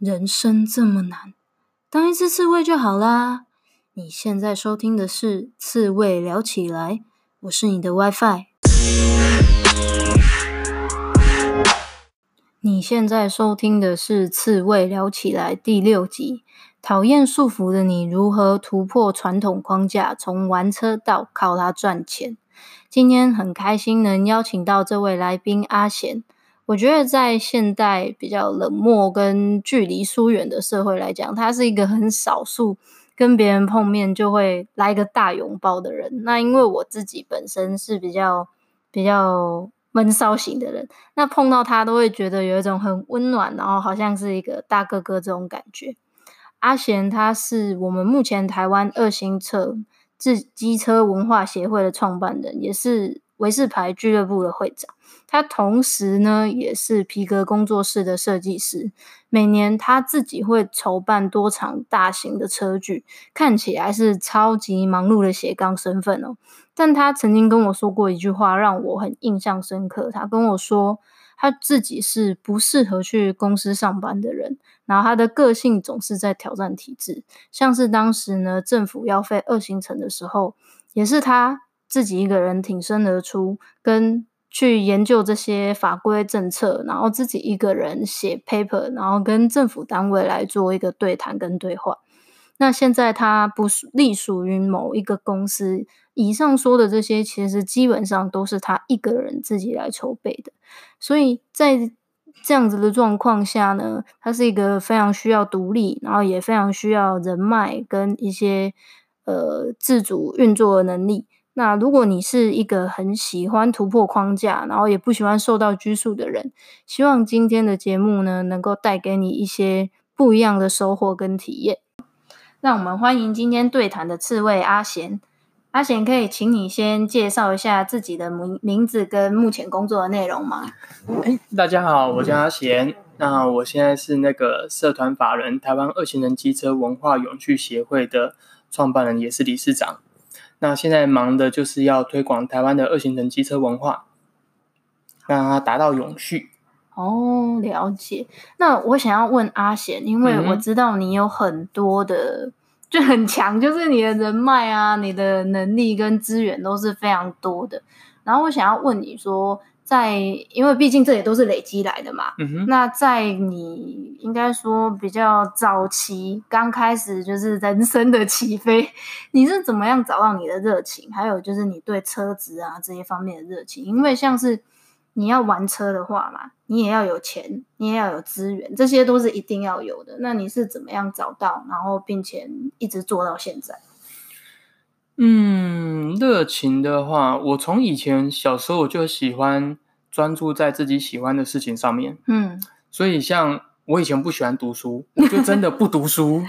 人生这么难，当一只刺猬就好啦。你现在收听的是《刺猬聊起来》，我是你的 WiFi。你现在收听的是《刺猬聊起来》第六集。讨厌束缚的你，如何突破传统框架，从玩车到靠它赚钱？今天很开心能邀请到这位来宾阿贤。我觉得在现代比较冷漠跟距离疏远的社会来讲，他是一个很少数跟别人碰面就会来个大拥抱的人。那因为我自己本身是比较比较闷骚型的人，那碰到他都会觉得有一种很温暖，然后好像是一个大哥哥这种感觉。阿贤他是我们目前台湾二星车自机车文化协会的创办人，也是维士牌俱乐部的会长。他同时呢，也是皮革工作室的设计师。每年他自己会筹办多场大型的车聚，看起来是超级忙碌的斜杠身份哦。但他曾经跟我说过一句话，让我很印象深刻。他跟我说，他自己是不适合去公司上班的人，然后他的个性总是在挑战体制。像是当时呢，政府要废二行程的时候，也是他自己一个人挺身而出，跟。去研究这些法规政策，然后自己一个人写 paper，然后跟政府单位来做一个对谈跟对话。那现在他不隶属于某一个公司，以上说的这些其实基本上都是他一个人自己来筹备的。所以在这样子的状况下呢，他是一个非常需要独立，然后也非常需要人脉跟一些呃自主运作的能力。那如果你是一个很喜欢突破框架，然后也不喜欢受到拘束的人，希望今天的节目呢，能够带给你一些不一样的收获跟体验。那我们欢迎今天对谈的刺猬阿贤。阿贤，可以请你先介绍一下自己的名名字跟目前工作的内容吗？哎，大家好，我叫阿贤。那我现在是那个社团法人台湾二行人机车文化永续协会的创办人，也是理事长。那现在忙的就是要推广台湾的二行程机车文化，让它达到永续。哦，了解。那我想要问阿贤，因为我知道你有很多的，嗯、就很强，就是你的人脉啊，你的能力跟资源都是非常多的。然后我想要问你说。在，因为毕竟这也都是累积来的嘛。嗯哼。那在你应该说比较早期，刚开始就是人生的起飞，你是怎么样找到你的热情？还有就是你对车子啊这些方面的热情？因为像是你要玩车的话嘛，你也要有钱，你也要有资源，这些都是一定要有的。那你是怎么样找到，然后并且一直做到现在？嗯，热情的话，我从以前小时候我就喜欢专注在自己喜欢的事情上面。嗯，所以像我以前不喜欢读书，我就真的不读书。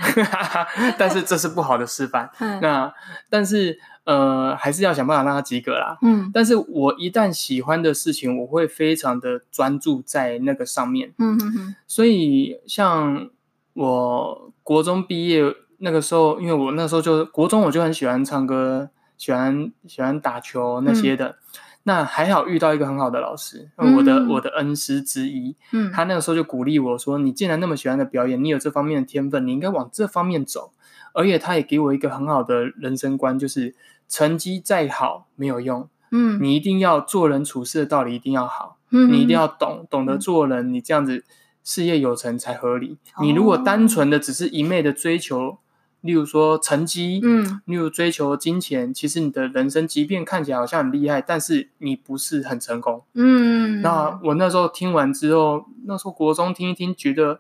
但是这是不好的示范。嗯，那但是呃，还是要想办法让他及格啦。嗯，但是我一旦喜欢的事情，我会非常的专注在那个上面。嗯哼哼。所以像我国中毕业。那个时候，因为我那时候就国中，我就很喜欢唱歌，喜欢喜欢打球那些的。嗯、那还好遇到一个很好的老师，嗯、我的我的恩师之一。嗯，他那个时候就鼓励我说：“你既然那么喜欢的表演，你有这方面的天分，你应该往这方面走。”而且他也给我一个很好的人生观，就是成绩再好没有用。嗯，你一定要做人处事的道理一定要好。嗯，你一定要懂懂得做人，你这样子事业有成才合理。哦、你如果单纯的只是一昧的追求。例如说成绩，嗯，例如追求金钱，其实你的人生即便看起来好像很厉害，但是你不是很成功，嗯。那我那时候听完之后，那时候国中听一听，觉得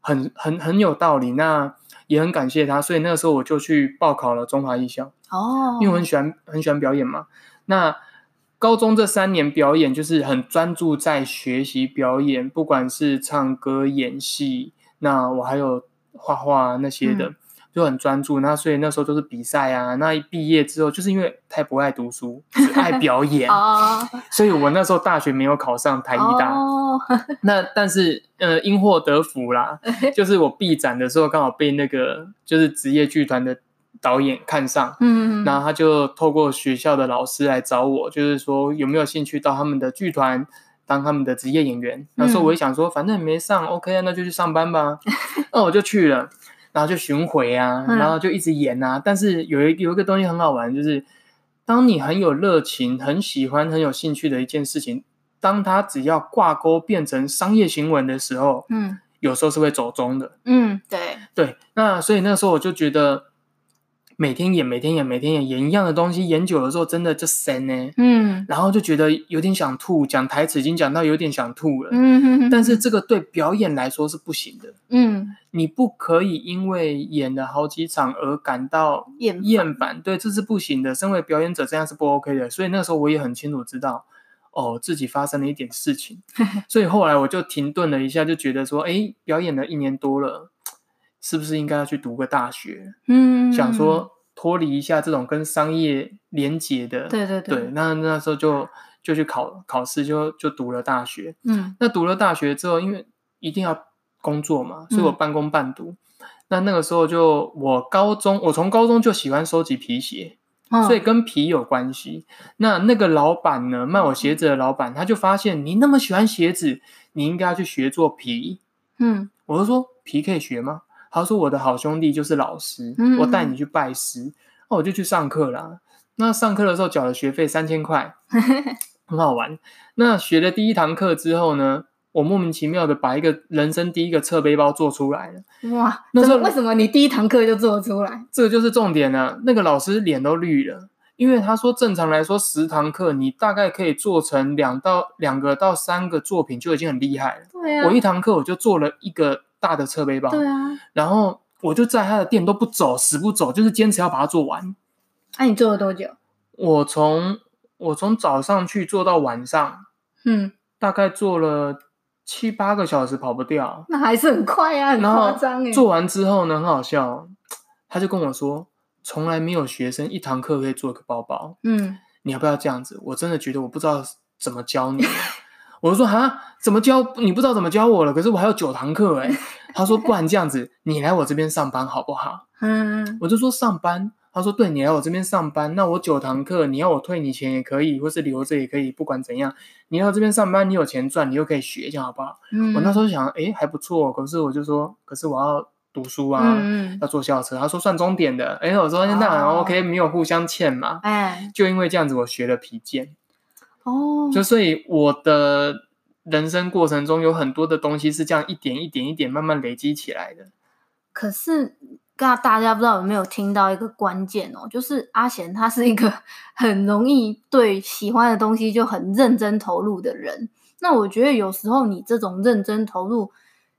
很很很有道理，那也很感谢他，所以那个时候我就去报考了中华艺校，哦，因为我很喜欢很喜欢表演嘛。那高中这三年表演就是很专注在学习表演，不管是唱歌、演戏，那我还有画画那些的。嗯就很专注，那所以那时候都是比赛啊。那一毕业之后，就是因为太不爱读书，只爱表演，所以我那时候大学没有考上台艺大。那但是呃，因祸得福啦，就是我毕展的时候刚好被那个就是职业剧团的导演看上，嗯，然后他就透过学校的老师来找我，就是说有没有兴趣到他们的剧团当他们的职业演员。那时候我一想说，反正没上，OK 啊，那就去上班吧。那我就去了，然后就巡回啊，然后就一直演啊。嗯、但是有一有一个东西很好玩，就是当你很有热情、很喜欢、很有兴趣的一件事情，当它只要挂钩变成商业新闻的时候，嗯，有时候是会走中的。嗯，对对。那所以那个时候我就觉得。每天演，每天演，每天演，演一样的东西，演久了之后，真的就神呢。嗯，然后就觉得有点想吐，讲台词已经讲到有点想吐了。嗯哼哼。但是这个对表演来说是不行的。嗯，你不可以因为演了好几场而感到厌厌烦。对，这是不行的。身为表演者，这样是不 OK 的。所以那时候我也很清楚知道，哦，自己发生了一点事情。所以后来我就停顿了一下，就觉得说，哎，表演了一年多了。是不是应该要去读个大学？嗯，想说脱离一下这种跟商业连结的，对对对。对，那那时候就就去考考试，就就读了大学。嗯，那读了大学之后，因为一定要工作嘛，所以我半工半读。嗯、那那个时候就我高中，我从高中就喜欢收集皮鞋，哦、所以跟皮有关系。那那个老板呢，卖我鞋子的老板，他就发现你那么喜欢鞋子，你应该要去学做皮。嗯，我就说皮可以学吗？他说：“我的好兄弟就是老师，嗯、我带你去拜师。”那我就去上课啦。那上课的时候缴了学费三千块，很好玩。那学了第一堂课之后呢，我莫名其妙的把一个人生第一个侧背包做出来了。哇！那时候为什么你第一堂课就做出来？这个就是重点了。那个老师脸都绿了，因为他说正常来说十堂课你大概可以做成两到两个到三个作品就已经很厉害了。对啊，我一堂课我就做了一个。大的侧背包，对啊，然后我就在他的店都不走，死不走，就是坚持要把它做完。那、啊、你做了多久？我从我从早上去做到晚上，嗯，大概做了七八个小时，跑不掉。那还是很快啊，很夸张哎。做完之后呢，很好笑，他就跟我说，从来没有学生一堂课可以做一个包包。嗯，你要不要这样子？我真的觉得我不知道怎么教你。我就说哈，怎么教？你不知道怎么教我了？可是我还有九堂课哎。他说，不然这样子，你来我这边上班好不好？嗯，我就说上班。他说，对，你来我这边上班，那我九堂课，你要我退你钱也可以，或是留着也可以，不管怎样，你来我这边上班，你有钱赚，你又可以学，这样好不好？嗯，我那时候想，哎，还不错。可是我就说，可是我要读书啊，嗯、要坐校车。他说算钟点的。哎，我说那 OK，没有互相欠嘛。哎，就因为这样子，我学了皮件。哦，就所以我的人生过程中有很多的东西是这样一点一点一点慢慢累积起来的。可是，刚大家不知道有没有听到一个关键哦，就是阿贤他是一个 很容易对喜欢的东西就很认真投入的人。那我觉得有时候你这种认真投入。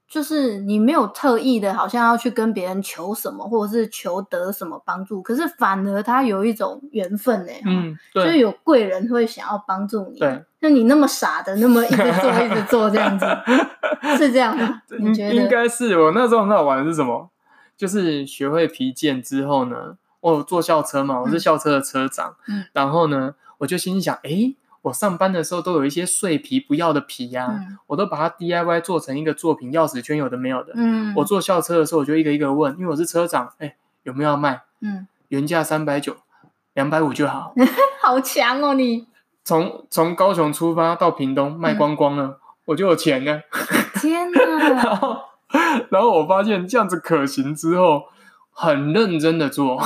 就是你没有特意的，好像要去跟别人求什么，或者是求得什么帮助，可是反而他有一种缘分呢。嗯，对，就有贵人会想要帮助你。对，那你那么傻的，那么一直做一直做这样子，是这样吗？你觉得？应该是我那时候很好玩的是什么？就是学会皮件之后呢，我坐校车嘛，我是校车的车长，嗯，然后呢，我就心想，诶我上班的时候都有一些碎皮不要的皮呀、啊，嗯、我都把它 DIY 做成一个作品，钥匙圈有的没有的。嗯，我坐校车的时候，我就一个一个问，因为我是车长，哎，有没有要卖？嗯，原价三百九，两百五就好。好强哦你！从从高雄出发到屏东卖光光了，嗯、我就有钱了。天哪！然后，然后我发现这样子可行之后。很认真的做，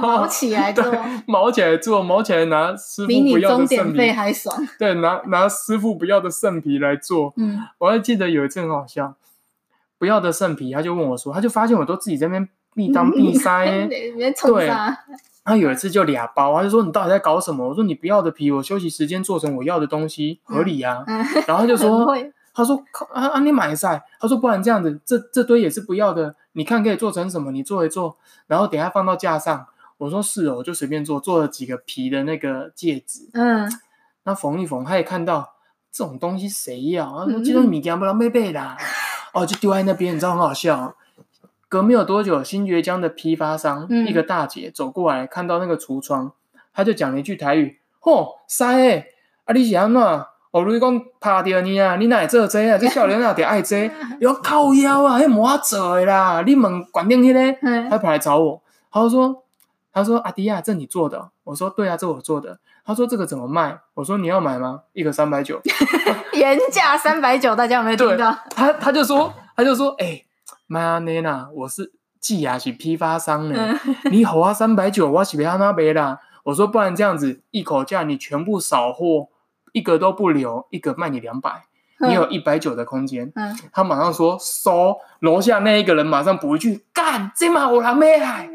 毛起来做，毛起来做，毛起来拿师傅不要的圣皮，还爽。对，拿拿师傅不要的圣皮来做。嗯，我还记得有一次很好笑，不要的圣皮，他就问我说，他就发现我都自己在那边密当闭塞，对，他有一次就俩包，他就说你到底在搞什么？我说你不要的皮，我休息时间做成我要的东西，合理啊。然后他就说。他说：“啊啊，你买噻。”他说：“不然这样子，这这堆也是不要的。你看可以做成什么？你做一做，然后等下放到架上。”我说：“是哦，我就随便做，做了几个皮的那个戒指。”嗯，那缝一缝，他也看到这种东西谁要？他说：“这种米家不能背背啦。嗯”哦，就丢在那边，你知道很好笑。隔没有多久，新崛江的批发商、嗯、一个大姐走过来，看到那个橱窗，他就讲了一句台语：“嚯，塞欸，啊你是安怎？”我如讲拍到你啊，你哪会做这啊？这少年哪点爱这？有靠腰啊，还没做的啦！你问管定去嘞，他跑来找我，他就说：“他说阿迪亚，这你做的？”我说：“对啊，这我做的。”他说：“这个怎么卖？”我说：“你要买吗？一个三百九，原价三百九，大家有没有听到？”他他就说，他就说：“哎、欸，麦阿内娜，我是寄雅是批发商呢，嗯、你好啊三百九，我是别阿那别啦。我说不然这样子，一口价你全部扫货，一个都不留，一个卖你两百。你有一百九的空间，嗯，他马上说收，楼下那一个人马上补一句干，这么我还没来，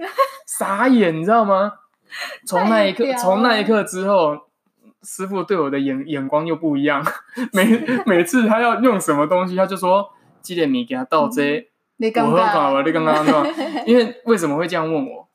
傻眼，你知道吗？从那一刻，从那一刻之后，师傅对我的眼眼光又不一样，每每次他要用什么东西，他就说记得你给他倒这，你刚刚我你刚刚因为为什么会这样问我？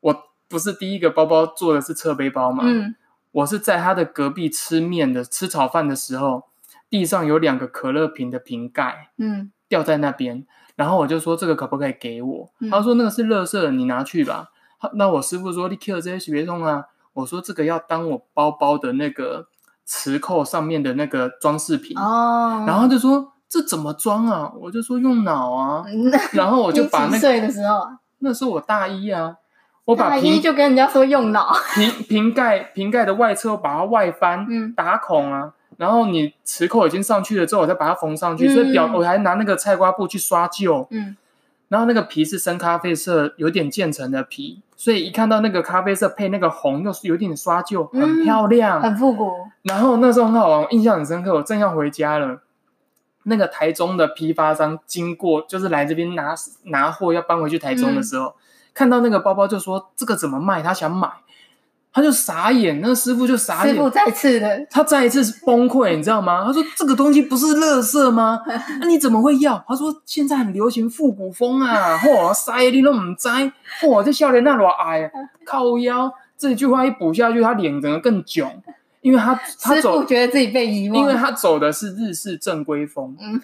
我不是第一个包包做的是侧背包嘛，嗯，我是在他的隔壁吃面的吃炒饭的时候。地上有两个可乐瓶的瓶盖，嗯，掉在那边，然后我就说这个可不可以给我？嗯、他说那个是垃圾，你拿去吧。那我师傅说你 kill 这些别弄啊。我说这个要当我包包的那个磁扣上面的那个装饰品哦。然后他就说这怎么装啊？我就说用脑啊。然后我就把那个岁的时候，那是我大一啊，我把瓶就跟人家说用脑，瓶瓶盖瓶盖的外侧把它外翻，嗯，打孔啊。然后你磁扣已经上去了之后，我再把它缝上去，嗯、所以表我还拿那个菜瓜布去刷旧。嗯，然后那个皮是深咖啡色，有点渐层的皮，所以一看到那个咖啡色配那个红，又是有点刷旧，很漂亮，嗯、很复古。然后那时候很好玩，我印象很深刻。我正要回家了，那个台中的批发商经过，就是来这边拿拿货要搬回去台中的时候，嗯、看到那个包包就说这个怎么卖？他想买。他就傻眼，那个师傅就傻眼。师傅再次的，他再一次崩溃，你知道吗？他说：“这个东西不是垃圾吗？那你怎么会要？”他说：“现在很流行复古风啊，嚯，塞你都唔知，嚯，这笑脸那么矮，靠腰。”这句话一补下去，他脸整个更囧，因为他他走，师傅觉得自己被遗忘，因为他走的是日式正规风，嗯，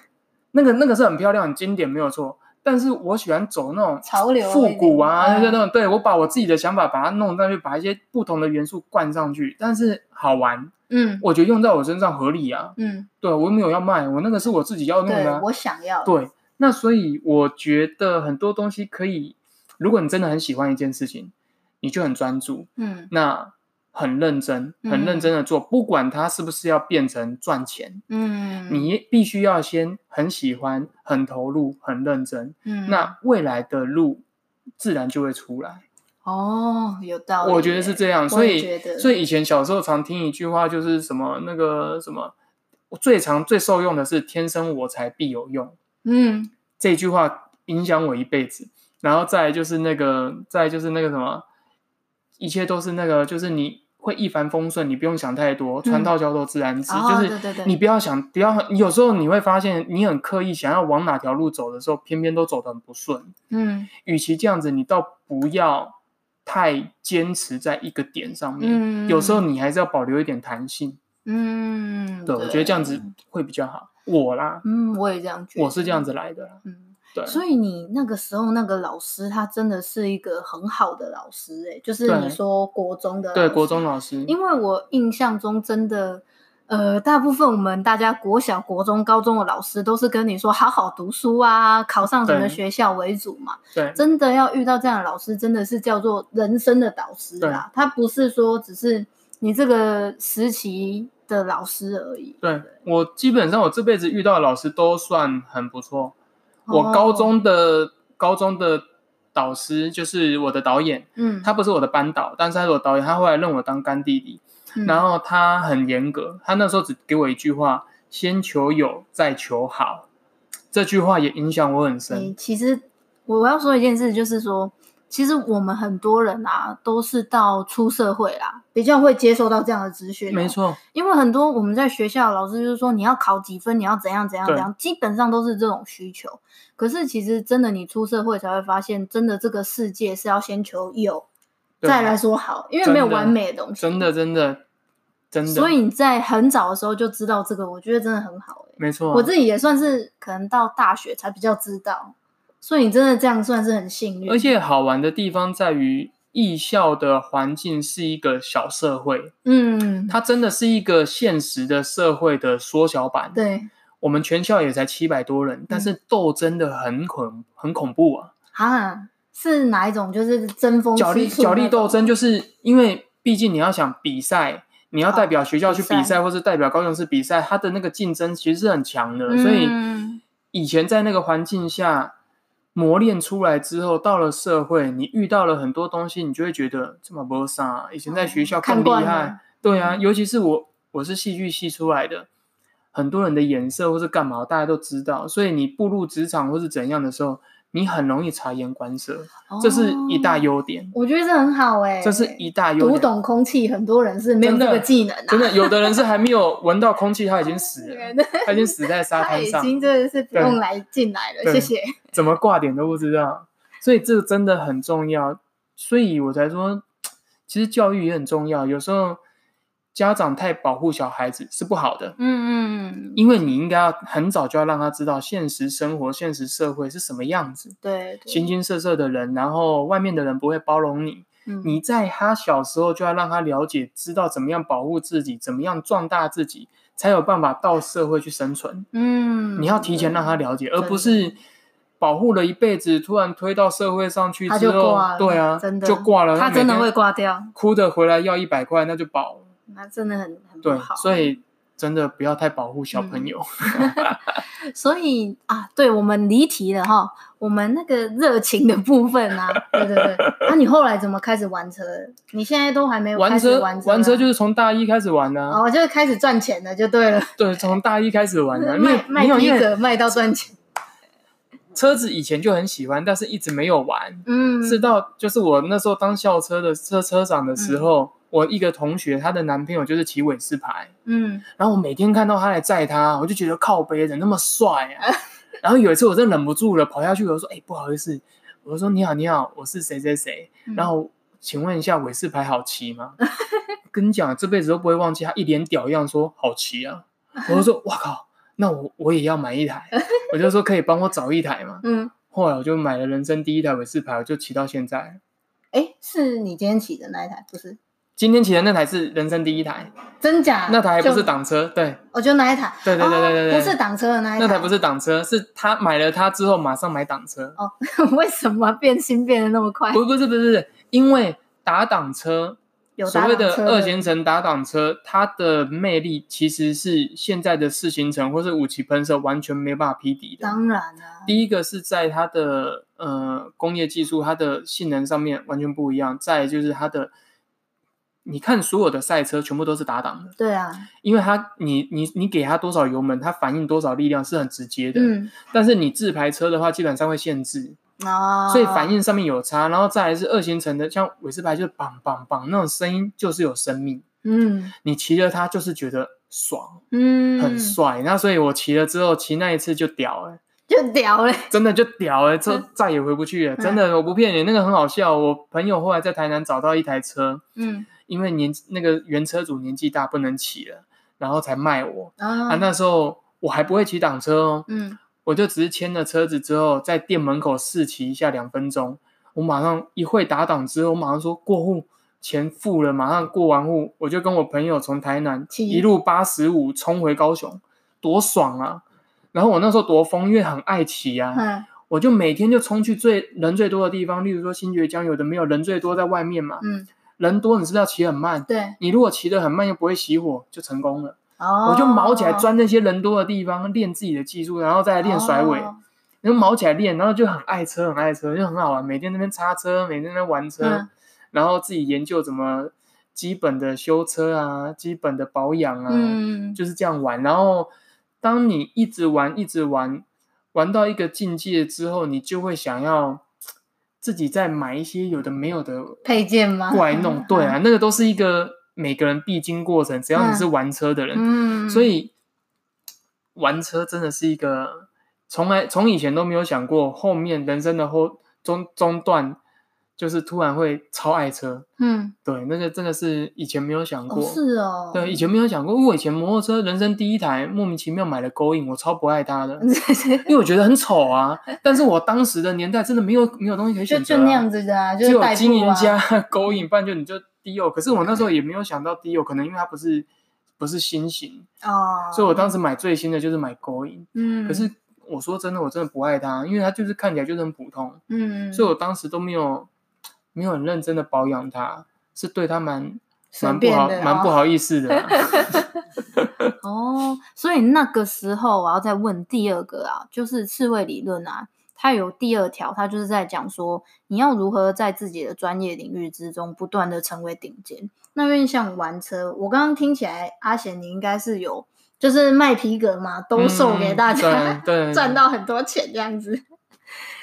那个那个是很漂亮、很经典，没有错。但是我喜欢走那种潮流复古啊，那种对，我把我自己的想法把它弄上去，把一些不同的元素灌上去，但是好玩，嗯，我觉得用在我身上合理啊，嗯，对，我又没有要卖，我那个是我自己要弄的，我想要，对，那所以我觉得很多东西可以，如果你真的很喜欢一件事情，你就很专注，嗯，那。很认真，很认真的做，嗯、不管它是不是要变成赚钱，嗯，你必须要先很喜欢、很投入、很认真，嗯，那未来的路自然就会出来。哦，有道理，我觉得是这样，所以，所以以前小时候常听一句话，就是什么那个什么，最常最受用的是“天生我材必有用”，嗯，这句话影响我一辈子。然后再就是那个，再就是那个什么，一切都是那个，就是你。会一帆风顺，你不用想太多，船到桥头自然直。嗯、就是你不要想，不要有时候你会发现，你很刻意想要往哪条路走的时候，偏偏都走得很不顺。嗯，与其这样子，你倒不要太坚持在一个点上面。嗯，有时候你还是要保留一点弹性。嗯，对，对我觉得这样子会比较好。我啦，嗯，我也这样觉得，我是这样子来的。嗯。对所以你那个时候那个老师，他真的是一个很好的老师诶、欸，就是你说国中的对国中老师，因为我印象中真的，呃，大部分我们大家国小、国中、高中的老师都是跟你说好好读书啊，考上什么学校为主嘛。对，真的要遇到这样的老师，真的是叫做人生的导师啊。他不是说只是你这个时期的老师而已。对，对我基本上我这辈子遇到的老师都算很不错。我高中的、oh. 高中的导师就是我的导演，嗯，他不是我的班导，但是他是我导演，他后来认我当干弟弟，嗯、然后他很严格，他那时候只给我一句话：先求有，再求好。这句话也影响我很深。欸、其实我要说一件事，就是说。其实我们很多人啊，都是到出社会啦，比较会接受到这样的资讯。没错，因为很多我们在学校老师就是说，你要考几分，你要怎样怎样怎样，基本上都是这种需求。可是其实真的，你出社会才会发现，真的这个世界是要先求有，再来说好，因为没有完美的东西。真的，真的，真的。所以你在很早的时候就知道这个，我觉得真的很好欸。没错啊，我自己也算是可能到大学才比较知道。所以你真的这样算是很幸运，而且好玩的地方在于艺校的环境是一个小社会，嗯，它真的是一个现实的社会的缩小版。对，我们全校也才七百多人，但是斗争的很恐很恐怖啊！啊，是哪一种？就是争锋角力角力斗争，就是因为毕竟你要想比赛，你要代表学校去比赛，哦、或是代表高雄市比赛，它的那个竞争其实是很强的。嗯、所以以前在那个环境下。磨练出来之后，到了社会，你遇到了很多东西，你就会觉得这么不傻。以前在学校更厉害，对啊，尤其是我，我是戏剧系出来的，很多人的颜色或是干嘛，大家都知道。所以你步入职场或是怎样的时候。你很容易察言观色，哦，这是一大优点。我觉得这很好哎，这是一大优点。读懂空气，很多人是没有这个技能，啊真。真的，有的人是还没有闻到空气，他已经死了，他已经死在沙滩上，他已经真的是不用来进来了。谢谢。怎么挂点都不知道，所以这个真的很重要。所以我才说，其实教育也很重要。有时候。家长太保护小孩子是不好的，嗯嗯嗯，因为你应该要很早就要让他知道现实生活、现实社会是什么样子，对，形形色色的人，然后外面的人不会包容你，嗯，你在他小时候就要让他了解，知道怎么样保护自己，怎么样壮大自己，才有办法到社会去生存，嗯，你要提前让他了解，而不是保护了一辈子，突然推到社会上去之后，对啊，真的。就挂了，他真的会挂掉，哭着回来要一百块，那就保。那真的很很不好，所以真的不要太保护小朋友。嗯、所以啊，对，我们离题了哈，我们那个热情的部分啊，对对对。那、啊、你后来怎么开始玩车？你现在都还没有玩车？玩车就是从大一开始玩的、啊，哦，就是开始赚钱的就对了。对，从大一开始玩的，卖卖皮革卖到赚钱。车子以前就很喜欢，但是一直没有玩。嗯，直到就是我那时候当校车的车车长的时候。嗯我一个同学，她的男朋友就是骑伟士牌，嗯，然后我每天看到他来载她，我就觉得靠背人那么帅啊。然后有一次我真的忍不住了，跑下去我说：“哎、欸，不好意思，我说你好你好，我是谁谁谁，然后请问一下伟士牌好骑吗？” 跟你讲，这辈子都不会忘记他一脸屌样说好骑啊。我就说：“哇靠，那我我也要买一台。”我就说：“可以帮我找一台吗？”嗯，后来我就买了人生第一台伟士牌，我就骑到现在。哎，是你今天骑的那一台，不是？今天骑的那台是人生第一台，真假？那台还不是挡车，对，我就那一台，对对对对对，不是挡车的那一台，那台不是挡车，是他买了它之后马上买挡车。哦，为什么变心变得那么快？不，不是，不是，因为打挡车，有所谓的二行程打挡车，它的魅力其实是现在的四行程或是五期喷射完全没办法匹敌的。当然了，第一个是在它的呃工业技术，它的性能上面完全不一样，再就是它的。你看，所有的赛车全部都是打档的。对啊，因为它，你你你给它多少油门，它反应多少力量是很直接的。嗯。但是你自排车的话，基本上会限制。哦。所以反应上面有差，然后再来是二行程的，像尾斯牌就是棒棒棒那种声音，就是有生命。嗯。你骑了它就是觉得爽，嗯，很帅。那所以我骑了之后，骑那一次就屌了，就屌了，真的就屌了，车再也回不去了。真的，我不骗你，那个很好笑。我朋友后来在台南找到一台车，嗯。因为年那个原车主年纪大不能骑了，然后才卖我啊。啊，那时候我还不会骑挡车哦，嗯，我就只是牵了车子之后，在店门口试骑一下两分钟，我马上一会打挡之后，我马上说过户，钱付了，马上过完户，我就跟我朋友从台南一路八十五冲回高雄，多爽啊！然后我那时候多疯，因为很爱骑啊，嗯，我就每天就冲去最人最多的地方，例如说新堀江，有的没有人最多在外面嘛，嗯。人多，你是不是要骑很慢？对，你如果骑得很慢又不会熄火，就成功了。哦，我就毛起来钻那些人多的地方练自己的技术，然后再来练甩尾。然后毛起来练，然后就很爱车，很爱车，就很好玩。每天那边擦车，每天那边玩车，嗯，然后自己研究怎么基本的修车啊，基本的保养啊，嗯，就是这样玩。然后当你一直玩，一直玩，玩到一个境界之后，你就会想要。自己再买一些有的没有的配件吗？过来弄，对啊，那个都是一个每个人必经过程。只要你是玩车的人，嗯，所以玩车真的是一个从来从以前都没有想过，后面人生的后中中段。就是突然会超爱车，嗯，对，那个真的是以前没有想过，哦是哦，对，以前没有想过，因为我以前摩托车人生第一台莫名其妙买了 Going，我超不爱它的，因为我觉得很丑啊。但是我当时的年代真的没有没有东西可以选择，啊，就就那样子的啊，就只有经营家 Going，不然就你就 Dio。可是我那时候也没有想到 Dio，可能因为它不是不是新型哦，所以我当时买最新的就是买 Going，嗯，可是我说真的，我真的不爱它，因为它就是看起来就是很普通，嗯，所以我当时都没有。没有很认真的保养它，是对它蛮蛮不好、蛮、哦、不好意思的、啊。哦，所以那个时候我要再问第二个啊，就是刺猬理论啊，它有第二条，它就是在讲说你要如何在自己的专业领域之中不断的成为顶尖。那因为像玩车，我刚刚听起来，阿贤你应该是有就是卖皮革嘛，兜售给大家，赚到很多钱这样子，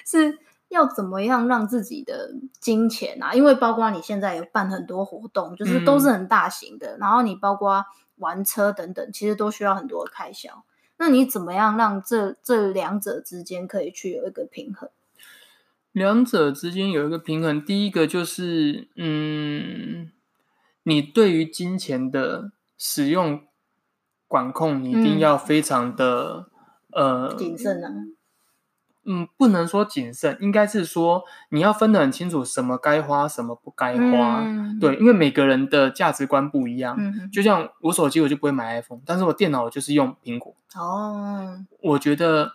是要怎么样让自己的金钱啊？因为包括你现在有办很多活动，就是都是很大型的，嗯、然后你包括玩车等等，其实都需要很多的开销。那你怎么样让这这两者之间可以去有一个平衡？两者之间有一个平衡，第一个就是，嗯，你对于金钱的使用管控，你一定要非常的、嗯、呃谨慎啊。嗯，不能说谨慎，应该是说你要分得很清楚，什么该花，什么不该花。嗯、对，因为每个人的价值观不一样。嗯、就像我手机，我就不会买 iPhone，但是我电脑我就是用苹果。哦，我觉得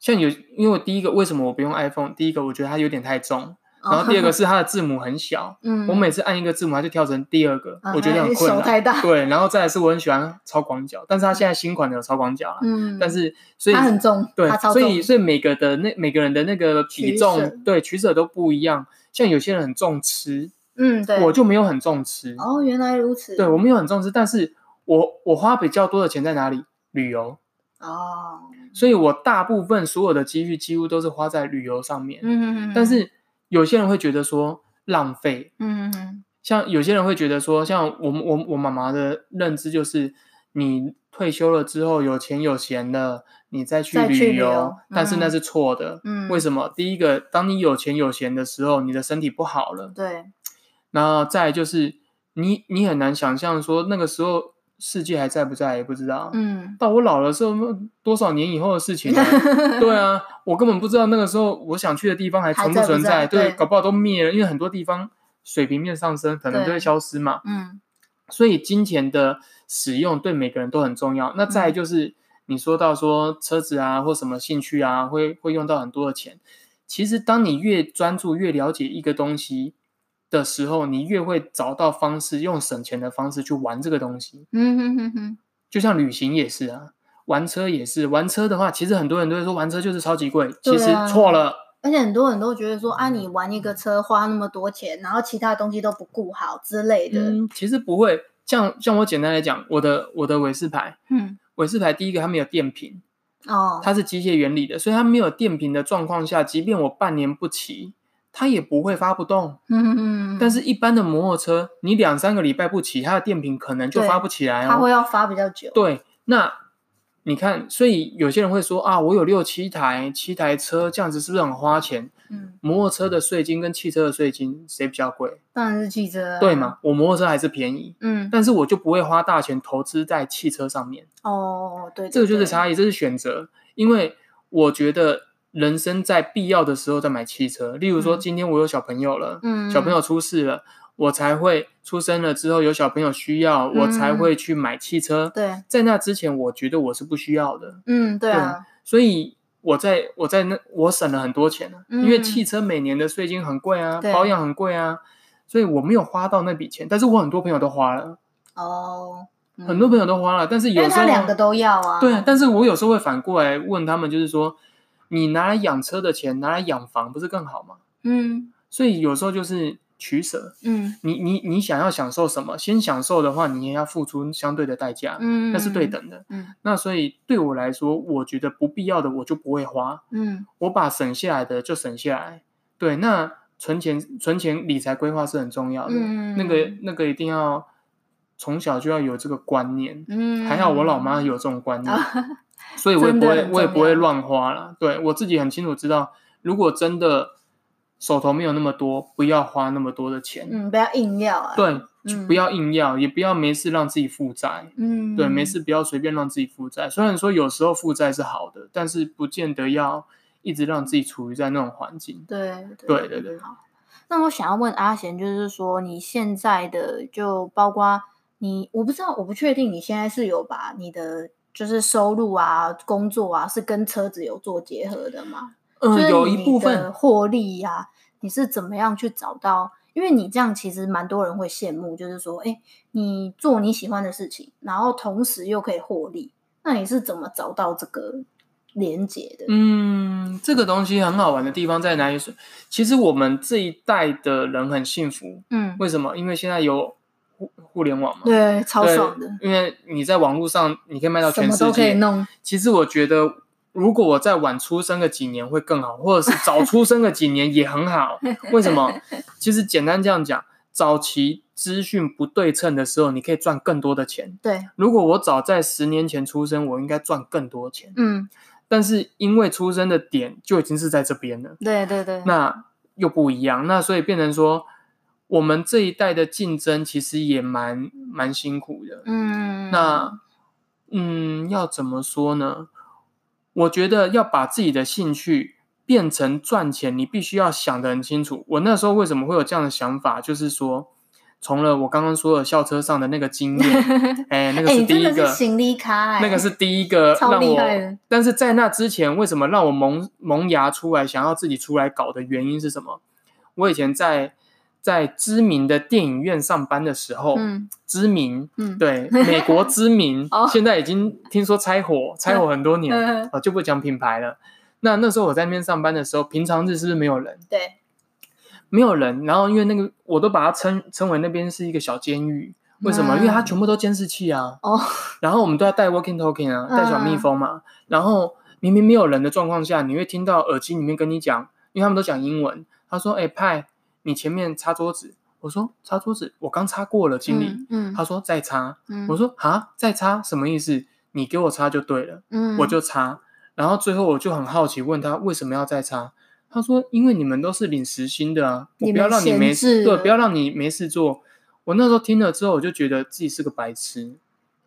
像有，因为我第一个为什么我不用 iPhone？第一个我觉得它有点太重。然后第二个 是它的字母很小，嗯，我每次按一个字母，它就跳成第二个，我觉得很困难。手太大。对，然后再来是我很喜欢超广角，但是它现在新款的有超广角了，嗯，但是所以它很重，对，所以所以每个的那每个人的那个比重，对，取舍都不一样。像有些人很重吃，嗯，对，我就没有很重吃。哦，原来如此。对，我没有很重吃，但是我我花比较多的钱在哪里？旅游。哦。所以我大部分所有的积蓄几乎都是花在旅游上面。嗯嗯，但是。有些人会觉得说浪费，嗯。哼，像有些人会觉得说，像我我我妈妈的认知就是，你退休了之后有钱有闲了，你再去旅游，嗯、但是那是错的，嗯，为什么？第一个，当你有钱有闲的时候，你的身体不好了，对，然后再就是你你很难想象说那个时候。世界还在不在也不知道。嗯，到我老的时候，多少年以后的事情了？对啊，我根本不知道那个时候我想去的地方还存不存在。在在对，对搞不好都灭了，因为很多地方水平面上升，可能都会消失嘛。嗯，所以金钱的使用对每个人都很重要。那再就是你说到说车子啊或什么兴趣啊，会会用到很多的钱。其实当你越专注、越了解一个东西。的时候，你越会找到方式，用省钱的方式去玩这个东西。嗯哼哼哼，就像旅行也是啊，玩车也是。玩车的话，其实很多人都会说玩车就是超级贵，啊、其实错了。而且很多人都觉得说啊，你玩一个车花那么多钱，然后其他东西都不顾好之类的。嗯，其实不会。像像我简单来讲，我的我的韦氏牌，嗯，韦氏牌第一个它没有电瓶哦，它是机械原理的，所以它没有电瓶的状况下，即便我半年不骑。它也不会发不动，嗯嗯，但是一般的摩托车，你两三个礼拜不骑，它的电瓶可能就发不起来哦。它会要发比较久。对，那你看，所以有些人会说啊，我有六七台七台车，这样子是不是很花钱？嗯，摩托车的税金跟汽车的税金谁比较贵？当然是汽车啊。对嘛，我摩托车还是便宜，嗯，但是我就不会花大钱投资在汽车上面。哦，对，对，对，这个就是差异，这是选择，因为我觉得。人生在必要的时候再买汽车，例如说今天我有小朋友了，嗯，小朋友出事了，我才会出生了之后有小朋友需要，嗯、我才会去买汽车。对，在那之前，我觉得我是不需要的。嗯，对啊。对，所以我在我在那我省了很多钱，嗯、因为汽车每年的税金很贵啊，对保养很贵啊，所以我没有花到那笔钱。但是我很多朋友都花了。哦，嗯、很多朋友都花了，但是有时候他两个都要啊。对，但是我有时候会反过来问他们，就是说。你拿来养车的钱拿来养房不是更好吗？嗯，所以有时候就是取舍。嗯，你你你想要享受什么？先享受的话，你也要付出相对的代价。嗯，那是对等的。嗯，那所以对我来说，我觉得不必要的我就不会花。嗯，我把省下来的就省下来。对，那存钱、存钱、理财规划是很重要的。嗯，那个那个一定要从小就要有这个观念。嗯，还好我老妈有这种观念。所以我也不会，我也不会乱花了。对，我自己很清楚知道，如果真的手头没有那么多，不要花那么多的钱。嗯，不要硬要啊。对，就、不要硬要，也不要没事让自己负债。嗯，对，没事不要随便让自己负债。虽然说有时候负债是好的，但是不见得要一直让自己处于在那种环境。对，对，对，对，对。好，那我想要问阿贤，就是说你现在的就包括你，我不知道，我不确定你现在是有把你的。就是收入啊，工作啊，是跟车子有做结合的吗？嗯，有一部分获利呀、啊，你是怎么样去找到？因为你这样其实蛮多人会羡慕，就是说，哎，你做你喜欢的事情，然后同时又可以获利，那你是怎么找到这个连接的。嗯，这个东西很好玩的地方在哪里？是其实我们这一代的人很幸福。嗯，为什么？因为现在有互互联网嘛。对，超爽的。因为你在网络上，你可以卖到全世界。都可以弄。其实我觉得，如果我再晚出生个几年会更好，或者是早出生个几年也很好。为什么？其实简单这样讲，早期。资讯不对称的时候，你可以赚更多的钱。对，如果我早在十年前出生，我应该赚更多钱。嗯，但是因为出生的点就已经是在这边了。对对对，那又不一样。那所以变成说，我们这一代的竞争其实也蛮蛮辛苦的。嗯，那嗯，要怎么说呢？我觉得要把自己的兴趣变成赚钱，你必须要想得很清楚。我那时候为什么会有这样的想法？就是说。从了我刚刚说的校车上的那个经验，哎，那个是第一个行李卡，那个是第一个让我。但是在那之前，为什么让我萌萌芽出来，想要自己出来搞的原因是什么？我以前在在知名的电影院上班的时候，嗯，知名，嗯，对，美国知名，现在已经听说拆伙，拆伙很多年，啊就不讲品牌了。那那时候我在那边上班的时候，平常日是不是没有人？对。没有人，然后因为那个，我都把它称称为那边是一个小监狱。为什么？因为它全部都监视器啊。哦。然后我们都要带 walking talking 啊，带小蜜蜂嘛。然后明明没有人的状况下，你会听到耳机里面跟你讲，因为他们都讲英文。他说：“哎，派，你前面擦桌子。”我说：“擦桌子，我刚擦过了，经理。”嗯。他说：“再擦。”我说：“啊，再擦什么意思？你给我擦就对了。”嗯。我就擦，然后最后我就很好奇问他为什么要再擦。他说：“因为你们都是领时薪的啊，我不要让你没事，对，不要让你没事做。”我那时候听了之后，我就觉得自己是个白痴。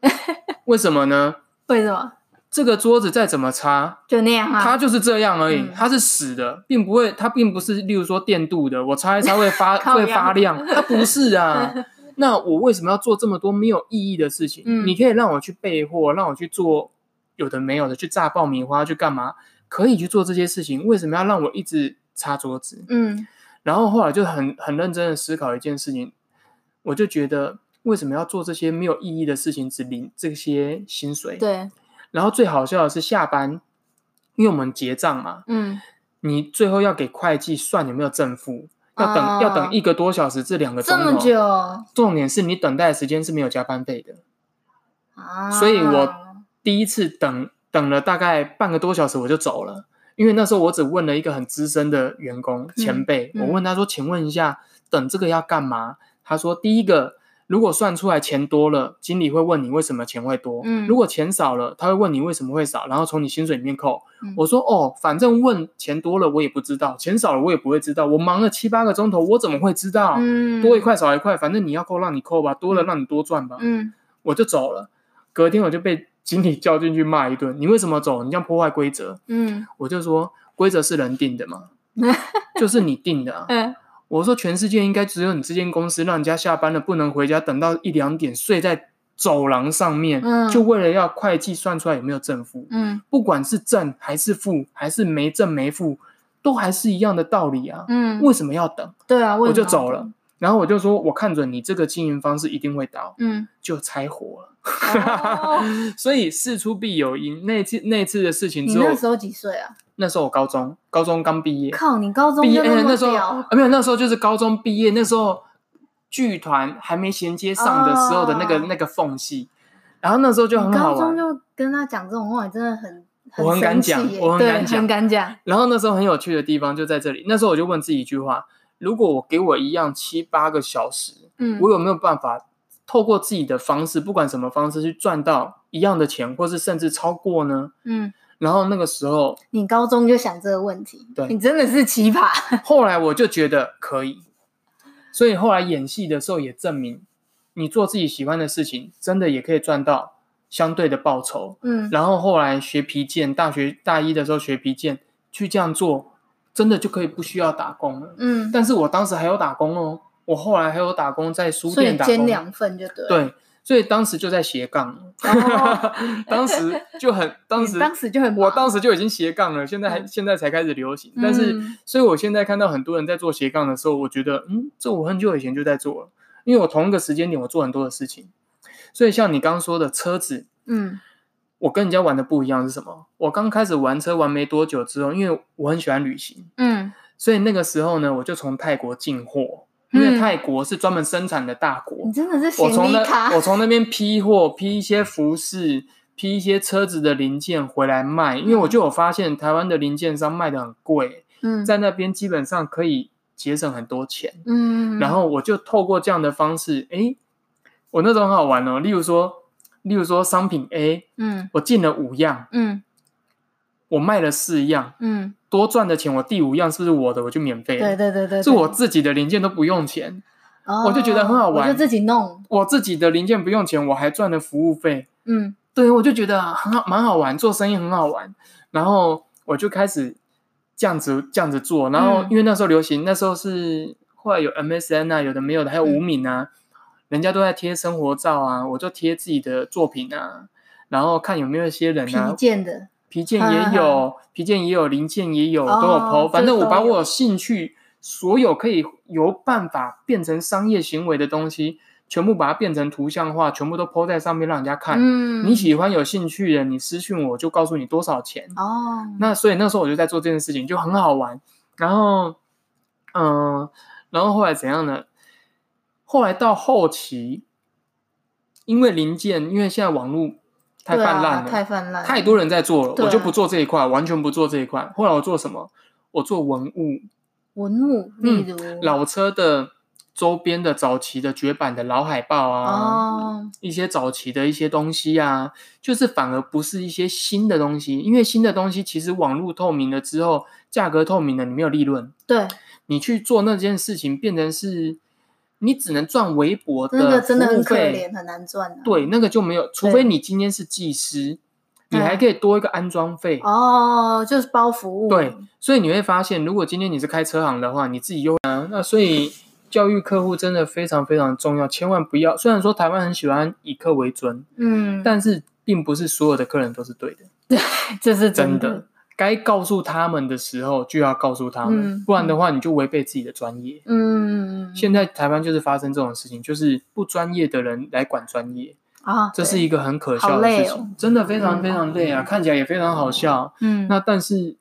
为什么呢？为什么？这个桌子再怎么擦，就那样啊，它就是这样而已，嗯、它是死的，并不会，它并不是，例如说电镀的，我擦一擦 会发样会发亮，它不是啊。那我为什么要做这么多没有意义的事情？嗯、你可以让我去备货，让我去做有的没有的，去炸爆米花，去干嘛？可以去做这些事情，为什么要让我一直擦桌子？嗯，然后后来就很很认真的思考一件事情，我就觉得为什么要做这些没有意义的事情，只领这些薪水？对。然后最好笑的是下班，因为我们结账嘛，嗯，你最后要给会计算有没有正负，要等、哦、要等一个多小时至两个钟头，这么久。重点是你等待的时间是没有加班费的，啊，所以我第一次等。等了大概半个多小时，我就走了，因为那时候我只问了一个很资深的员工前辈，嗯嗯、我问他说：“请问一下，等这个要干嘛？”他说：“第一个，如果算出来钱多了，经理会问你为什么钱会多；嗯、如果钱少了，他会问你为什么会少，然后从你薪水里面扣。嗯”我说：“哦，反正问钱多了我也不知道，钱少了我也不会知道。我忙了七八个钟头，我怎么会知道？嗯、多一块少一块，反正你要扣让你扣吧，多了让你多赚吧。嗯”我就走了。隔天我就被。经理叫进去骂一顿，你为什么走？你这样破坏规则。嗯，我就说规则是人定的嘛，就是你定的啊。嗯，我说全世界应该只有你这间公司让人家下班了不能回家，等到一两点睡在走廊上面，嗯，就为了要会计算出来有没有正负。嗯，不管是正还是负，还是没正没负，都还是一样的道理啊。嗯，为什么要等？对啊，我就走了。然后我就说，我看准你这个经营方式一定会倒，嗯，就拆伙了。哦、所以事出必有因。那次那次的事情之后，你那时候几岁啊？那时候我高中，高中刚毕业。靠，你高中毕业、欸、那时候啊？没有，那时候就是高中毕业，那时候剧团还没衔接上的时候的那个、哦、那个缝隙。然后那时候就很好玩。高中就跟他讲这种话，真的很，很我很敢讲，我很敢讲，很敢讲。然后那时候很有趣的地方就在这里。那时候我就问自己一句话：如果我给我一样七八个小时，嗯，我有没有办法？透过自己的方式，不管什么方式去赚到一样的钱，或是甚至超过呢？嗯，然后那个时候，你高中就想这个问题，对，你真的是奇葩。后来我就觉得可以，所以后来演戏的时候也证明，你做自己喜欢的事情，真的也可以赚到相对的报酬。嗯，然后后来学皮件，大学大一的时候学皮件，去这样做，真的就可以不需要打工了。嗯，但是我当时还有打工哦。我后来还有打工，在书店打工，兼两份就对。对，所以当时就在斜杠，哦、当时就很，当时当时就很，我当时就已经斜杠了，现在还、嗯、现在才开始流行。但是，嗯、所以我现在看到很多人在做斜杠的时候，我觉得，嗯，这我很久以前就在做了，因为我同一个时间点我做很多的事情。所以像你刚刚说的车子，嗯，我跟人家玩的不一样是什么？我刚开始玩车玩没多久之后，因为我很喜欢旅行，嗯，所以那个时候呢，我就从泰国进货，因为泰国是专门生产的大国。你真的是我从那我从那边批货，批一些服饰，批一些车子的零件回来卖，因为我就有发现台湾的零件商卖的很贵，嗯，在那边基本上可以节省很多钱，嗯，然后我就透过这样的方式，诶，我那时候很好玩哦，例如说。例如说商品 A，嗯，我进了五样，嗯，我卖了四样，嗯，多赚的钱，我第五样是不是我的？我就免费，对对对对，是我自己的零件都不用钱，哦，我就觉得很好玩，我就自己弄，我自己的零件不用钱，我还赚了服务费，嗯，对，我就觉得很好，蛮好玩，做生意很好玩，然后我就开始这样子这样子做，然后因为那时候流行，那时候是后来有 MSN 啊，有的没有的，还有无名啊。人家都在贴生活照啊，我就贴自己的作品啊，然后看有没有一些人啊，皮件的皮件也有，皮件也有，零件也有，都有 po。反正我把我有兴趣，所有可以有办法变成商业行为的东西，全部把它变成图像化，全部都 po 在上面让人家看。嗯，你喜欢有兴趣的，你私信我就告诉你多少钱。哦，那所以那时候我就在做这件事情，就很好玩。然后，嗯，然后后来怎样呢？后来到后期，因为零件，因为现在网络太泛滥了，太泛滥，太多人在做了，我就不做这一块，完全不做这一块。后来我做什么？我做文物，文物，例如？老车的周边的早期的绝版的老海报啊，一些早期的一些东西啊，就是反而不是一些新的东西，因为新的东西其实网络透明了之后，价格透明了，你没有利润，对，你去做那件事情变成是。你只能赚微薄的服务费，那个真的很可怜，很难赚啊。对，那个就没有，除非你今天是技师，你还可以多一个安装费。哦，就是包服务。对，所以你会发现，如果今天你是开车行的话，你自己又啊。那所以教育客户真的非常非常重要，千万不要。虽然说台湾很喜欢以客为尊，嗯，但是并不是所有的客人都是对的。对，这是真的。该告诉他们的时候就要告诉他们，嗯、不然的话你就违背自己的专业。嗯，现在台湾就是发生这种事情，就是不专业的人来管专业啊，这是一个很可笑的事情，哦、真的非常非常累啊，嗯、看起来也非常好笑。嗯，那但是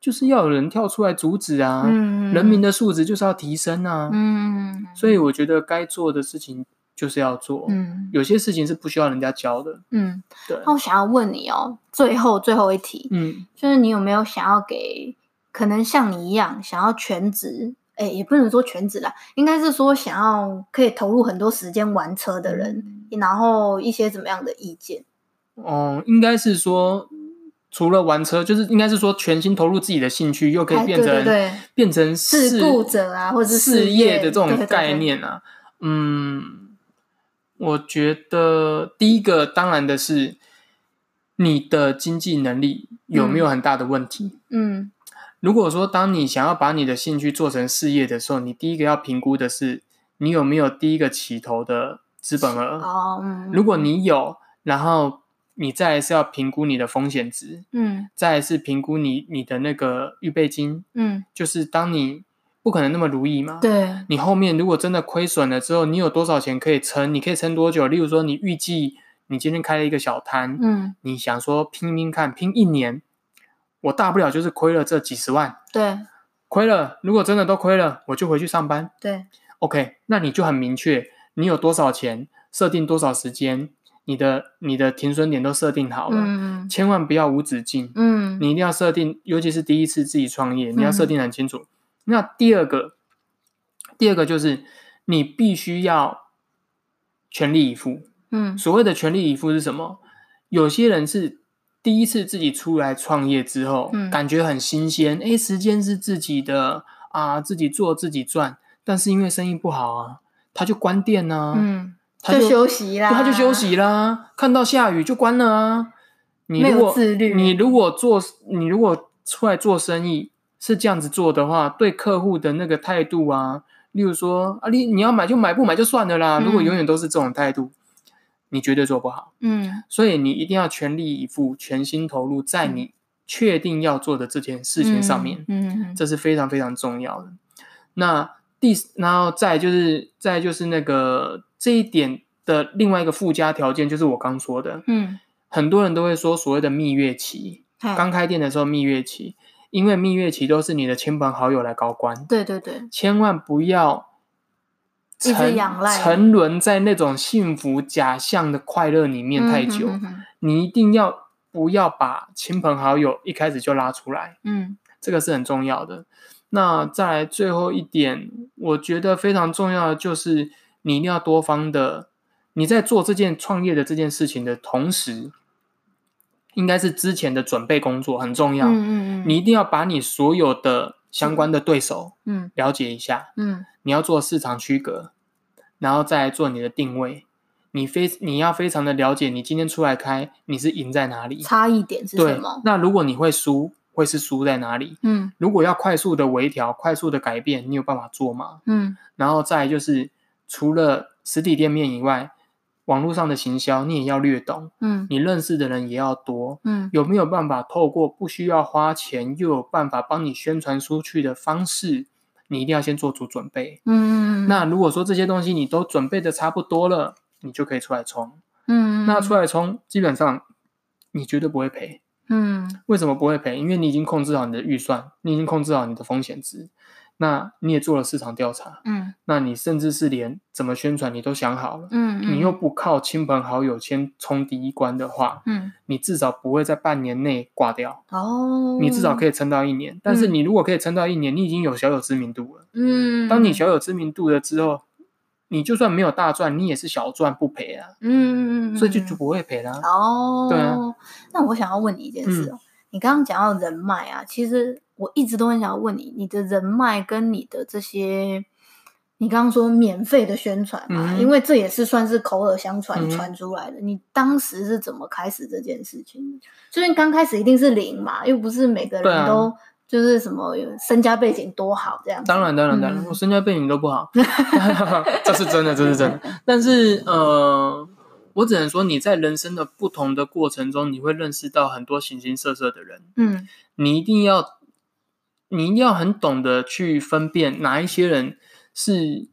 就是要有人跳出来阻止啊，嗯，人民的素质就是要提升啊，嗯，所以我觉得该做的事情。就是要做，嗯，有些事情是不需要人家教的，嗯，对。那我想要问你哦，最后最后一题，嗯，就是你有没有想要给可能像你一样想要全职，哎，也不能说全职啦，应该是说想要可以投入很多时间玩车的人，嗯，然后一些怎么样的意见？哦，应该是说除了玩车，就是应该是说全心投入自己的兴趣，又可以变成变成事故者啊，或者是事业的这种概念啊，对对对嗯。我觉得第一个当然的是你的经济能力有没有很大的问题。嗯，嗯，如果说当你想要把你的兴趣做成事业的时候，你第一个要评估的是你有没有第一个起头的资本额。哦，嗯，如果你有，然后你再来是要评估你的风险值。嗯，再来是评估你你的那个预备金。嗯，就是当你。不可能那么如意嘛？对，你后面如果真的亏损了之后，你有多少钱可以撑？你可以撑多久？例如说，你预计你今天开了一个小摊，嗯，你想说拼拼看，拼一年，我大不了就是亏了这几十万，对，亏了。如果真的都亏了，我就回去上班，对，OK，那你就很明确，你有多少钱，设定多少时间，你的你的停损点都设定好了，嗯，千万不要无止境，嗯，你一定要设定，尤其是第一次自己创业，你要设定很清楚。嗯那第二个，第二个就是你必须要全力以赴。嗯，所谓的全力以赴是什么？有些人是第一次自己出来创业之后，嗯，感觉很新鲜，诶，时间是自己的啊，自己做自己赚。但是因为生意不好啊，他就关店呢，嗯，他就，就休息啦，他就休息啦，看到下雨就关了啊。你如果自律，你如果做，你如果出来做生意。是这样子做的话，对客户的那个态度啊，例如说啊，你你要买就买，不买就算了啦。嗯、如果永远都是这种态度，你绝对做不好。嗯，所以你一定要全力以赴、全心投入在你确定要做的这件事情上面。嗯，嗯，这是非常非常重要的。那第，然后再就是再就是那个这一点的另外一个附加条件，就是我刚说的。嗯，很多人都会说所谓的蜜月期，刚开店的时候蜜月期，因为蜜月期都是你的亲朋好友来高官。对对对，千万不要沉沉沦在那种幸福假象的快乐里面太久。嗯、哼哼哼，你一定要不要把亲朋好友一开始就拉出来。嗯，这个是很重要的。那再来最后一点，我觉得非常重要的就是你一定要多方的。你在做这件创业的这件事情的同时，应该是之前的准备工作很重要。嗯嗯嗯，你一定要把你所有的相关的对手，嗯，了解一下。嗯，你要做市场区隔，然后再来做你的定位。你非你要非常的了解，你今天出来开，你是赢在哪里？差异点是什么？那如果你会输，会是输在哪里？嗯，如果要快速的微调、快速的改变，你有办法做吗？嗯，然后再就是除了实体店面以外。网络上的行销，你也要略懂，嗯，你认识的人也要多，嗯，有没有办法透过不需要花钱又有办法帮你宣传出去的方式，你一定要先做足准备，嗯，那如果说这些东西你都准备的差不多了，你就可以出来冲，嗯，那出来冲基本上你绝对不会赔，嗯，为什么不会赔？因为你已经控制好你的预算，你已经控制好你的风险值。那你也做了市场调查，嗯，那你甚至是连怎么宣传你都想好了，嗯，嗯，你又不靠亲朋好友先冲第一关的话，嗯，你至少不会在半年内挂掉，哦，你至少可以撑到一年。嗯，但是你如果可以撑到一年，你已经有小有知名度了，嗯，当你小有知名度了之后，你就算没有大赚，你也是小赚不赔啊，嗯，所以就就不会赔了，哦，对啊。那我想要问你一件事哦，嗯，你刚刚讲到人脉啊，其实。我一直都很想要问你，你的人脉跟你的这些，你刚刚说免费的宣传嘛，嗯、因为这也是算是口耳相传传出来的。嗯、你当时是怎么开始这件事情？就是刚开始一定是零嘛，又不是每个人都就是什么身家背景多好这样。当然，当然，当然，我身家背景都不好，这是真的，这是真的。但是，呃，我只能说你在人生的不同的过程中，你会认识到很多形形色色的人。嗯，你一定要。你一定要很懂得去分辨哪一些人是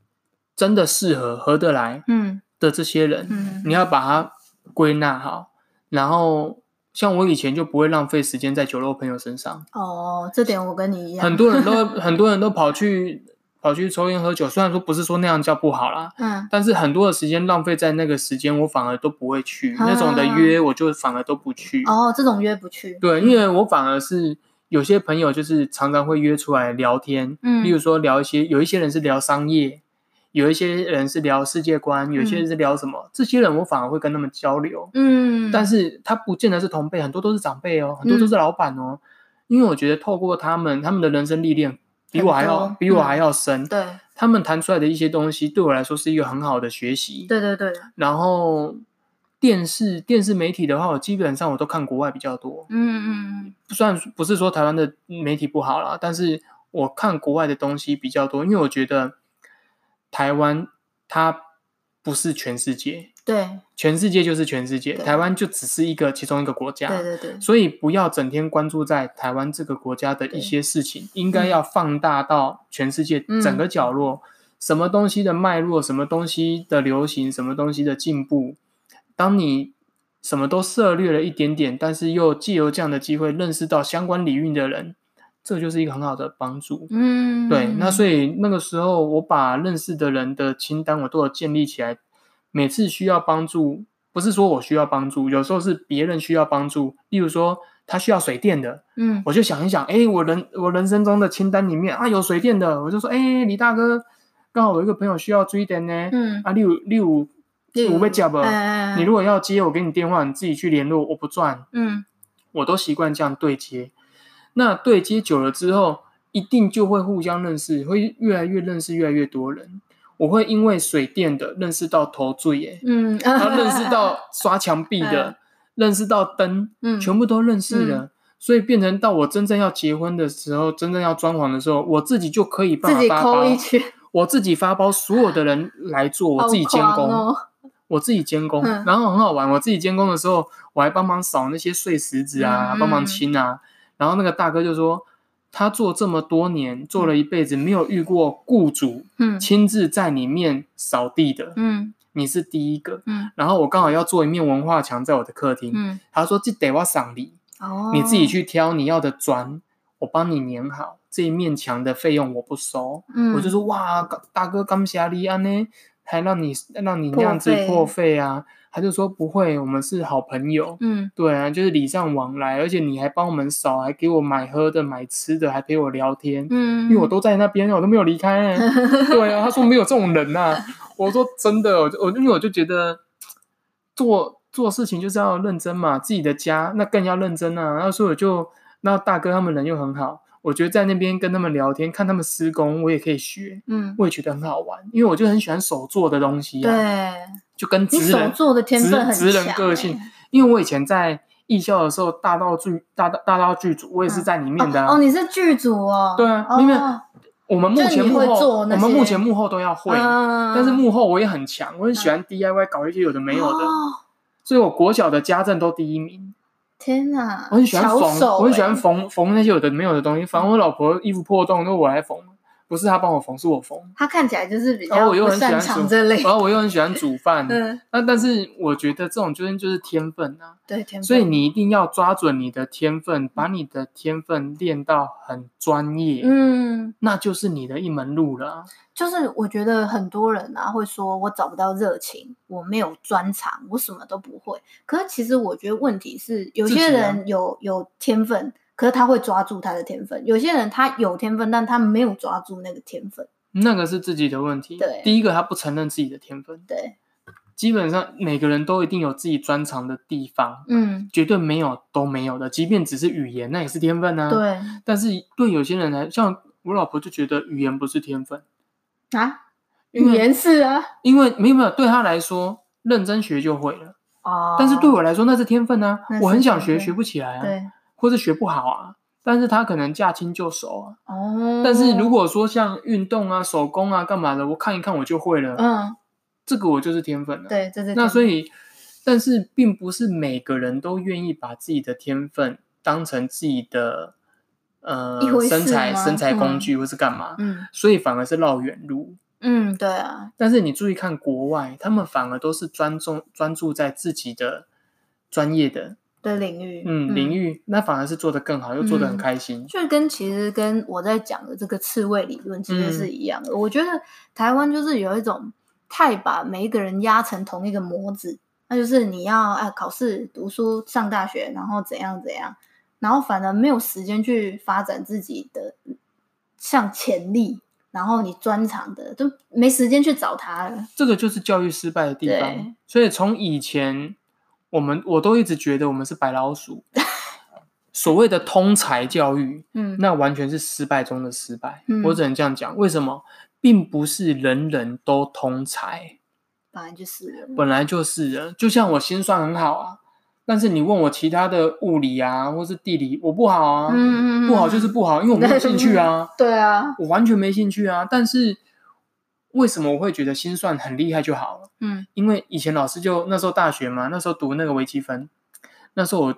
真的适合合得来，嗯的这些人，嗯，你要把它归纳好。然后像我以前就不会浪费时间在酒肉朋友身上。哦，这点我跟你一样。很多人都 很多人都跑去跑去抽烟喝酒，虽然说不是说那样叫不好啦，嗯，但是很多的时间浪费在那个时间，我反而都不会去那种的约，我就反而都不去。哦，这种约不去。对，因为我反而是。有些朋友就是常常会约出来聊天，嗯，例如说聊一些，有一些人是聊商业，有一些人是聊世界观，有一些人是聊什么，嗯、这些人我反而会跟他们交流，嗯，但是他不见得是同辈，很多都是长辈哦，很多都是老板哦，嗯、因为我觉得透过他们，他们的人生历练比我还要比我还要深，嗯、对，他们谈出来的一些东西对我来说是一个很好的学习，对对对，然后。电视电视媒体的话，我基本上我都看国外比较多。嗯嗯嗯，不算不是说台湾的媒体不好啦，但是我看国外的东西比较多，因为我觉得台湾它不是全世界。对，全世界就是全世界，台湾就只是一个其中一个国家。对对对，所以不要整天关注在台湾这个国家的一些事情，应该要放大到全世界整个角落，什么东西的脉络，什么东西的流行，什么东西的进步。当你什么都涉略了一点点，但是又借由这样的机会认识到相关领域的人，这就是一个很好的帮助。嗯，对。那所以那个时候，我把认识的人的清单我都有建立起来。每次需要帮助，不是说我需要帮助，有时候是别人需要帮助。例如说，他需要水电的，嗯，我就想一想，哎，我人我人生中的清单里面啊有水电的，我就说，哎，李大哥，刚好我一个朋友需要水电呢，嗯，啊，六六。我被夹了，你如果要接，我给你电话，你自己去联络，我不赚。嗯，我都习惯这样对接。那对接久了之后，一定就会互相认识，会越来越认识越来越多人。我会因为水电的认识到头醉耶，嗯，然后认识到刷墙壁的，认识到灯，嗯，全部都认识了。所以变成到我真正要结婚的时候，真正要装潢的时候，我自己就可以办法发包，我自己发包，所有的人来做，我自己监工。我自己监工，嗯、然后很好玩。我自己监工的时候，我还帮忙扫那些碎石子啊，嗯、帮忙清啊。然后那个大哥就说，他做这么多年，做了一辈子，没有遇过雇主亲自在里面扫地的。嗯，你是第一个。嗯，然后我刚好要做一面文化墙在我的客厅。嗯，他说这得我赏你，哦，你自己去挑你要的砖，我帮你粘好。这一面墙的费用我不收。嗯，我就说哇，大哥感谢你啊呢，还让你让你那样子破费啊。他就说不会，我们是好朋友。嗯，对啊，就是礼尚往来，而且你还帮我们扫，还给我买喝的、买吃的，还陪我聊天。嗯，因为我都在那边，我都没有离开、欸。对啊，他说没有这种人呐、啊。我说真的，我就我因为我就觉得做做事情就是要认真嘛，自己的家那更要认真啊。然后所以我就那大哥他们人又很好，我觉得在那边跟他们聊天，看他们施工，我也可以学。嗯，我也觉得很好玩，因为我就很喜欢手做的东西、啊。对。就跟职人做的天分很强，职人个性。因为我以前在艺校的时候，大道剧大大大道剧组，我也是在里面的。哦，你是剧组哦？对啊，因为我们目前幕后，我们目前幕后都要会，但是幕后我也很强，我很喜欢 DIY 搞一些有的没有的，所以我国小的家政都第一名。天哪，我很喜欢缝，我很喜欢缝缝那些有的没有的东西，反正我老婆衣服破洞都我来缝。不是他帮我缝，是我缝。他看起来就是比较不擅长这类，然后我又很喜欢煮饭。嗯，那但是我觉得这种就是就是天分啊。对，天分。所以你一定要抓准你的天分，把你的天分练到很专业。嗯，那就是你的一门路了。就是我觉得很多人啊会说，我找不到热情，我没有专长，我什么都不会。可是其实我觉得问题是，有些人有有天分。可是他会抓住他的天分，有些人他有天分，但他没有抓住那个天分，那个是自己的问题。对，第一个他不承认自己的天分。对，基本上每个人都一定有自己专长的地方，嗯，绝对没有都没有的。即便只是语言，那也是天分啊。对，但是对有些人来，像我老婆就觉得语言不是天分啊，语言是啊，因为没有没有，对他来说认真学就会了。哦，但是对我来说那是天分啊，我很想学，学不起来啊。对。或是学不好啊，但是他可能驾轻就熟啊。哦。但是如果说像运动啊、手工啊、干嘛的，我看一看我就会了。嗯。这个我就是天分了。对，这是。那所以，但是并不是每个人都愿意把自己的天分当成自己的呃身材、身材工具，或是干嘛。嗯。所以反而是绕远路。嗯，对啊。但是你注意看国外，他们反而都是专注专注在自己的专业的。的领域，嗯，领域那反而是做得更好，又做得很开心。就跟其实跟我在讲的这个刺猬理论其实是一样的。我觉得台湾就是有一种太把每一个人压成同一个模子，那就是你要啊考试、读书、上大学，然后怎样怎样，然后反而没有时间去发展自己的像潜力，然后你专长的都没时间去找他了。这个就是教育失败的地方。所以从以前。我们我都一直觉得我们是白老鼠，所谓的通才教育，嗯，那完全是失败中的失败。嗯，我只能这样讲。为什么？并不是人人都通才，本来就是，本来就是人。就像我心算很好啊，但是你问我其他的物理啊，或是地理，我不好啊，嗯，不好就是不好，因为我没有兴趣啊。对啊，我完全没兴趣啊。但是。为什么我会觉得心算很厉害就好了？嗯，因为以前老师就那时候大学嘛，那时候读那个微积分，那时候我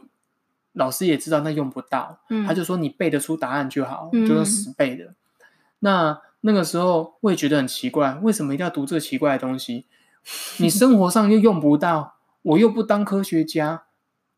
老师也知道那用不到，嗯，他就说你背得出答案就好，嗯，就用死背的。那那个时候我也觉得很奇怪，为什么一定要读这个奇怪的东西？你生活上又用不到，我又不当科学家。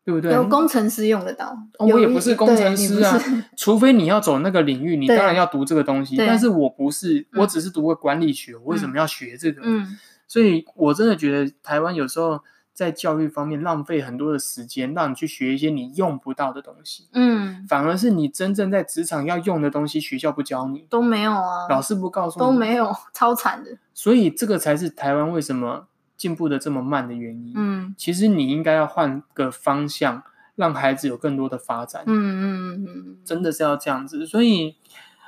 对不对？有工程师用得到，我也不是工程师啊。除非你要走那个领域，你当然要读这个东西。但是我不是，我只是读过管理学，我为什么要学这个？嗯，所以我真的觉得台湾有时候在教育方面浪费很多的时间，让你去学一些你用不到的东西。嗯，反而是你真正在职场要用的东西，学校不教你，都没有啊，老师不告诉你，都没有，超惨的。所以这个才是台湾为什么进步的这么慢的原因。嗯，其实你应该要换个方向，让孩子有更多的发展。嗯嗯嗯，真的是要这样子。所以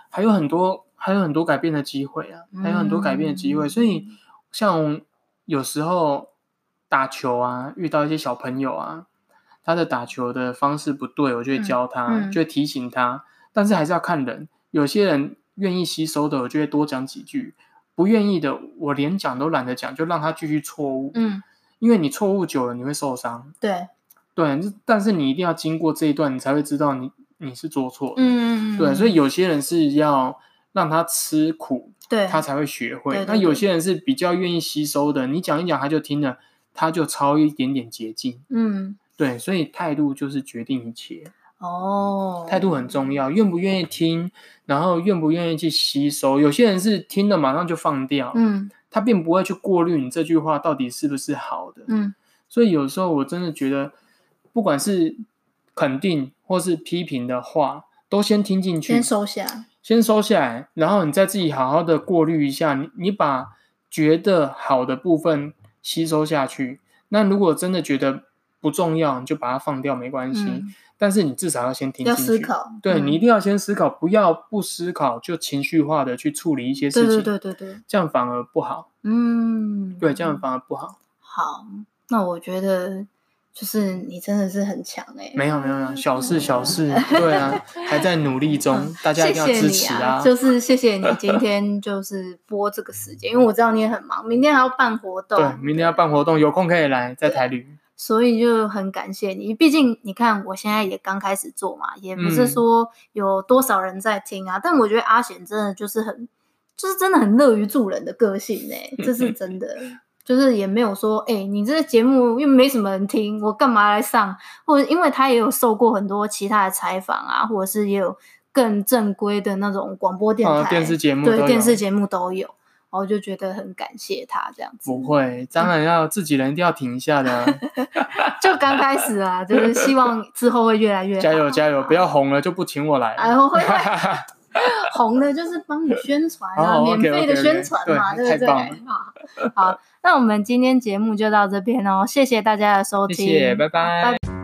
还有很多，还有很多改变的机会啊，还有很多改变的机会。所以像有时候打球啊，遇到一些小朋友啊，他的打球的方式不对，我就会教他，就会提醒他。但是还是要看人，有些人愿意吸收的，我就会多讲几句。不愿意的，我连讲都懒得讲，就让他继续错误。嗯，因为你错误久了，你会受伤。对，对，但是你一定要经过这一段，你才会知道你你是做错嗯。嗯，对，所以有些人是要让他吃苦，对，他才会学会。对对对，那有些人是比较愿意吸收的，你讲一讲他就听了，他就抄一点点捷径。嗯，对，所以态度就是决定一切。哦，态度很重要，愿不愿意听，然后愿不愿意去吸收。有些人是听了马上就放掉，嗯，他并不会去过滤你这句话到底是不是好的，嗯。所以有时候我真的觉得，不管是肯定或是批评的话，都先听进去，先收下，先收下来，然后你再自己好好的过滤一下。你你把觉得好的部分吸收下去，那如果真的觉得不重要，你就把它放掉，没关系。嗯但是你至少要先听进去，要思考，对、嗯、你一定要先思考，不要不思考就情绪化的去处理一些事情，对对对对对，这样反而不好。嗯，对，这样反而不好。好，那我觉得就是你真的是很强哎、欸，没有没有没有，小事小事，对啊，还在努力中，大家一定要支持啊，谢谢啊。就是谢谢你今天就是播这个时间，因为我知道你也很忙，明天还要办活动，对，明天要办活动，有空可以来在台旅。所以就很感谢你，毕竟你看我现在也刚开始做嘛，也不是说有多少人在听啊。嗯、但我觉得阿贤真的就是很，就是真的很乐于助人的个性哎、欸，这是真的。就是也没有说，哎、欸，你这个节目又没什么人听，我干嘛来上？或者因为他也有受过很多其他的采访啊，或者是也有更正规的那种广播电台、哦、电视节目，对，电视节目都有。我就觉得很感谢他这样子，不会，当然要自己人一定要挺一下的。就刚开始啊，就是希望之后会越来越好。加油加油，不要红了就不请我来。哎，我会 红了就是帮你宣传啊，免费的宣传嘛，对不对？好，好，那我们今天节目就到这边哦，谢谢大家的收听，谢谢，拜拜。